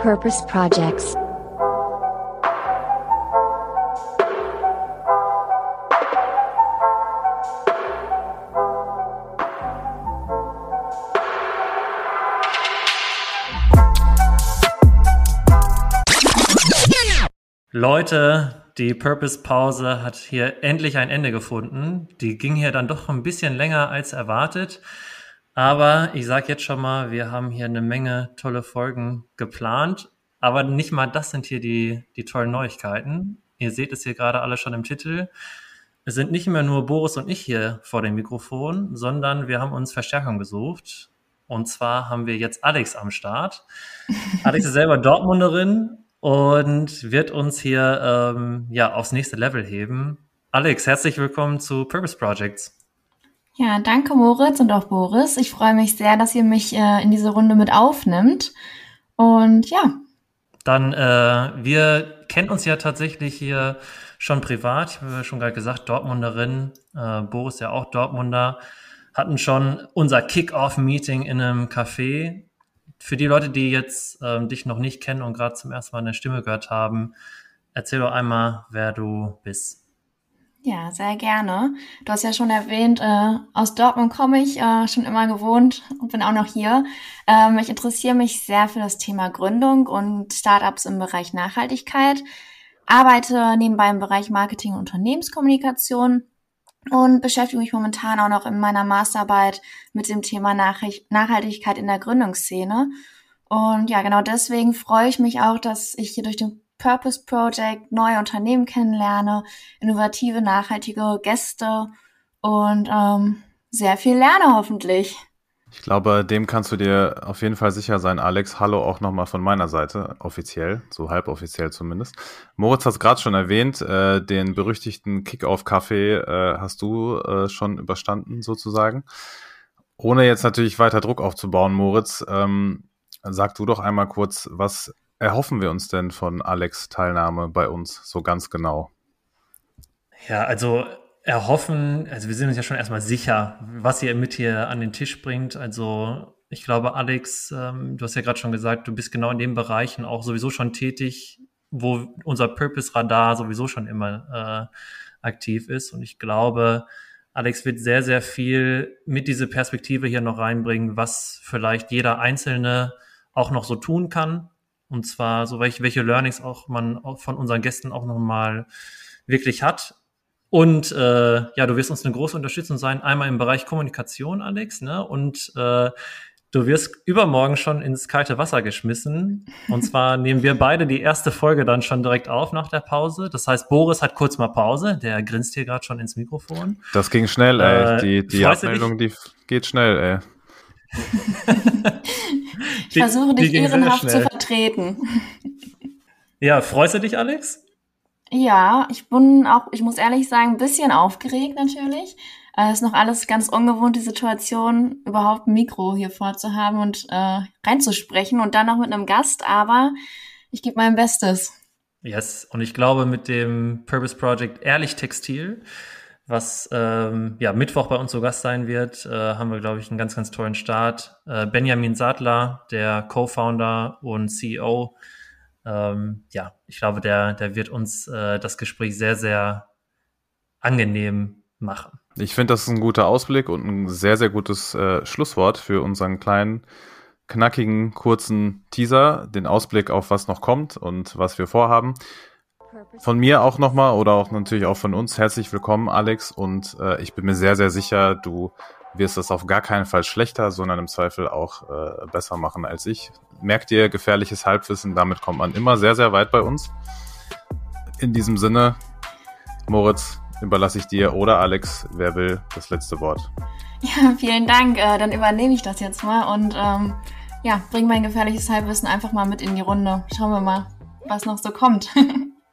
Purpose Projects. Leute, die Purpose-Pause hat hier endlich ein Ende gefunden. Die ging hier dann doch ein bisschen länger als erwartet. Aber ich sage jetzt schon mal, wir haben hier eine Menge tolle Folgen geplant. Aber nicht mal das sind hier die, die tollen Neuigkeiten. Ihr seht es hier gerade alle schon im Titel. Es sind nicht mehr nur Boris und ich hier vor dem Mikrofon, sondern wir haben uns Verstärkung gesucht. Und zwar haben wir jetzt Alex am Start. Alex ist selber Dortmunderin und wird uns hier ähm, ja aufs nächste Level heben. Alex, herzlich willkommen zu Purpose Projects. Ja, danke Moritz und auch Boris. Ich freue mich sehr, dass ihr mich äh, in diese Runde mit aufnimmt. Und ja. Dann, äh, wir kennen uns ja tatsächlich hier schon privat. Ich habe ja schon gerade gesagt, Dortmunderin, äh, Boris ja auch Dortmunder, hatten schon unser Kick-Off-Meeting in einem Café. Für die Leute, die jetzt ähm, dich noch nicht kennen und gerade zum ersten Mal eine Stimme gehört haben, erzähl doch einmal, wer du bist. Ja, sehr gerne. Du hast ja schon erwähnt, äh, aus Dortmund komme ich, äh, schon immer gewohnt und bin auch noch hier. Ähm, ich interessiere mich sehr für das Thema Gründung und Startups im Bereich Nachhaltigkeit, arbeite nebenbei im Bereich Marketing und Unternehmenskommunikation und beschäftige mich momentan auch noch in meiner Masterarbeit mit dem Thema Nachhaltigkeit in der Gründungsszene. Und ja, genau deswegen freue ich mich auch, dass ich hier durch den Purpose Project neue Unternehmen kennenlerne, innovative, nachhaltige Gäste und ähm, sehr viel lerne hoffentlich. Ich glaube, dem kannst du dir auf jeden Fall sicher sein, Alex. Hallo auch nochmal von meiner Seite, offiziell, so halboffiziell zumindest. Moritz hat es gerade schon erwähnt, äh, den berüchtigten Kick-Off-Kaffee äh, hast du äh, schon überstanden sozusagen. Ohne jetzt natürlich weiter Druck aufzubauen, Moritz, ähm, sag du doch einmal kurz, was erhoffen wir uns denn von Alex Teilnahme bei uns so ganz genau? Ja, also erhoffen, also wir sind uns ja schon erstmal sicher, was ihr mit hier an den Tisch bringt. Also ich glaube, Alex, ähm, du hast ja gerade schon gesagt, du bist genau in den Bereichen auch sowieso schon tätig, wo unser Purpose-Radar sowieso schon immer äh, aktiv ist. Und ich glaube, Alex wird sehr, sehr viel mit dieser Perspektive hier noch reinbringen, was vielleicht jeder Einzelne auch noch so tun kann, und zwar so welche, welche Learnings auch man von unseren Gästen auch nochmal wirklich hat. Und äh, ja, du wirst uns eine große Unterstützung sein, einmal im Bereich Kommunikation, Alex, ne? Und äh, du wirst übermorgen schon ins kalte Wasser geschmissen. Und zwar nehmen wir beide die erste Folge dann schon direkt auf nach der Pause. Das heißt, Boris hat kurz mal Pause, der grinst hier gerade schon ins Mikrofon. Das ging schnell, ey. Äh, die die Abmeldung, die geht schnell, ey. ich die, versuche dich ehrenhaft zu vertreten. Ja, freust du dich, Alex? Ja, ich bin auch, ich muss ehrlich sagen, ein bisschen aufgeregt natürlich. Es ist noch alles ganz ungewohnt, die Situation, überhaupt ein Mikro hier vorzuhaben und äh, reinzusprechen und dann noch mit einem Gast, aber ich gebe mein Bestes. Yes, und ich glaube, mit dem Purpose Project Ehrlich Textil was ähm, ja Mittwoch bei uns zu Gast sein wird, äh, haben wir, glaube ich, einen ganz, ganz tollen Start. Äh, Benjamin Sadler, der Co-Founder und CEO, ähm, ja, ich glaube, der, der wird uns äh, das Gespräch sehr, sehr angenehm machen. Ich finde, das ist ein guter Ausblick und ein sehr, sehr gutes äh, Schlusswort für unseren kleinen, knackigen, kurzen Teaser, den Ausblick auf was noch kommt und was wir vorhaben. Von mir auch nochmal oder auch natürlich auch von uns herzlich willkommen, Alex. Und äh, ich bin mir sehr, sehr sicher, du wirst das auf gar keinen Fall schlechter, sondern im Zweifel auch äh, besser machen als ich. Merkt ihr gefährliches Halbwissen, damit kommt man immer sehr, sehr weit bei uns. In diesem Sinne, Moritz, überlasse ich dir oder Alex, wer will, das letzte Wort. Ja, vielen Dank. Äh, dann übernehme ich das jetzt mal und ähm, ja, bring mein gefährliches Halbwissen einfach mal mit in die Runde. Schauen wir mal, was noch so kommt.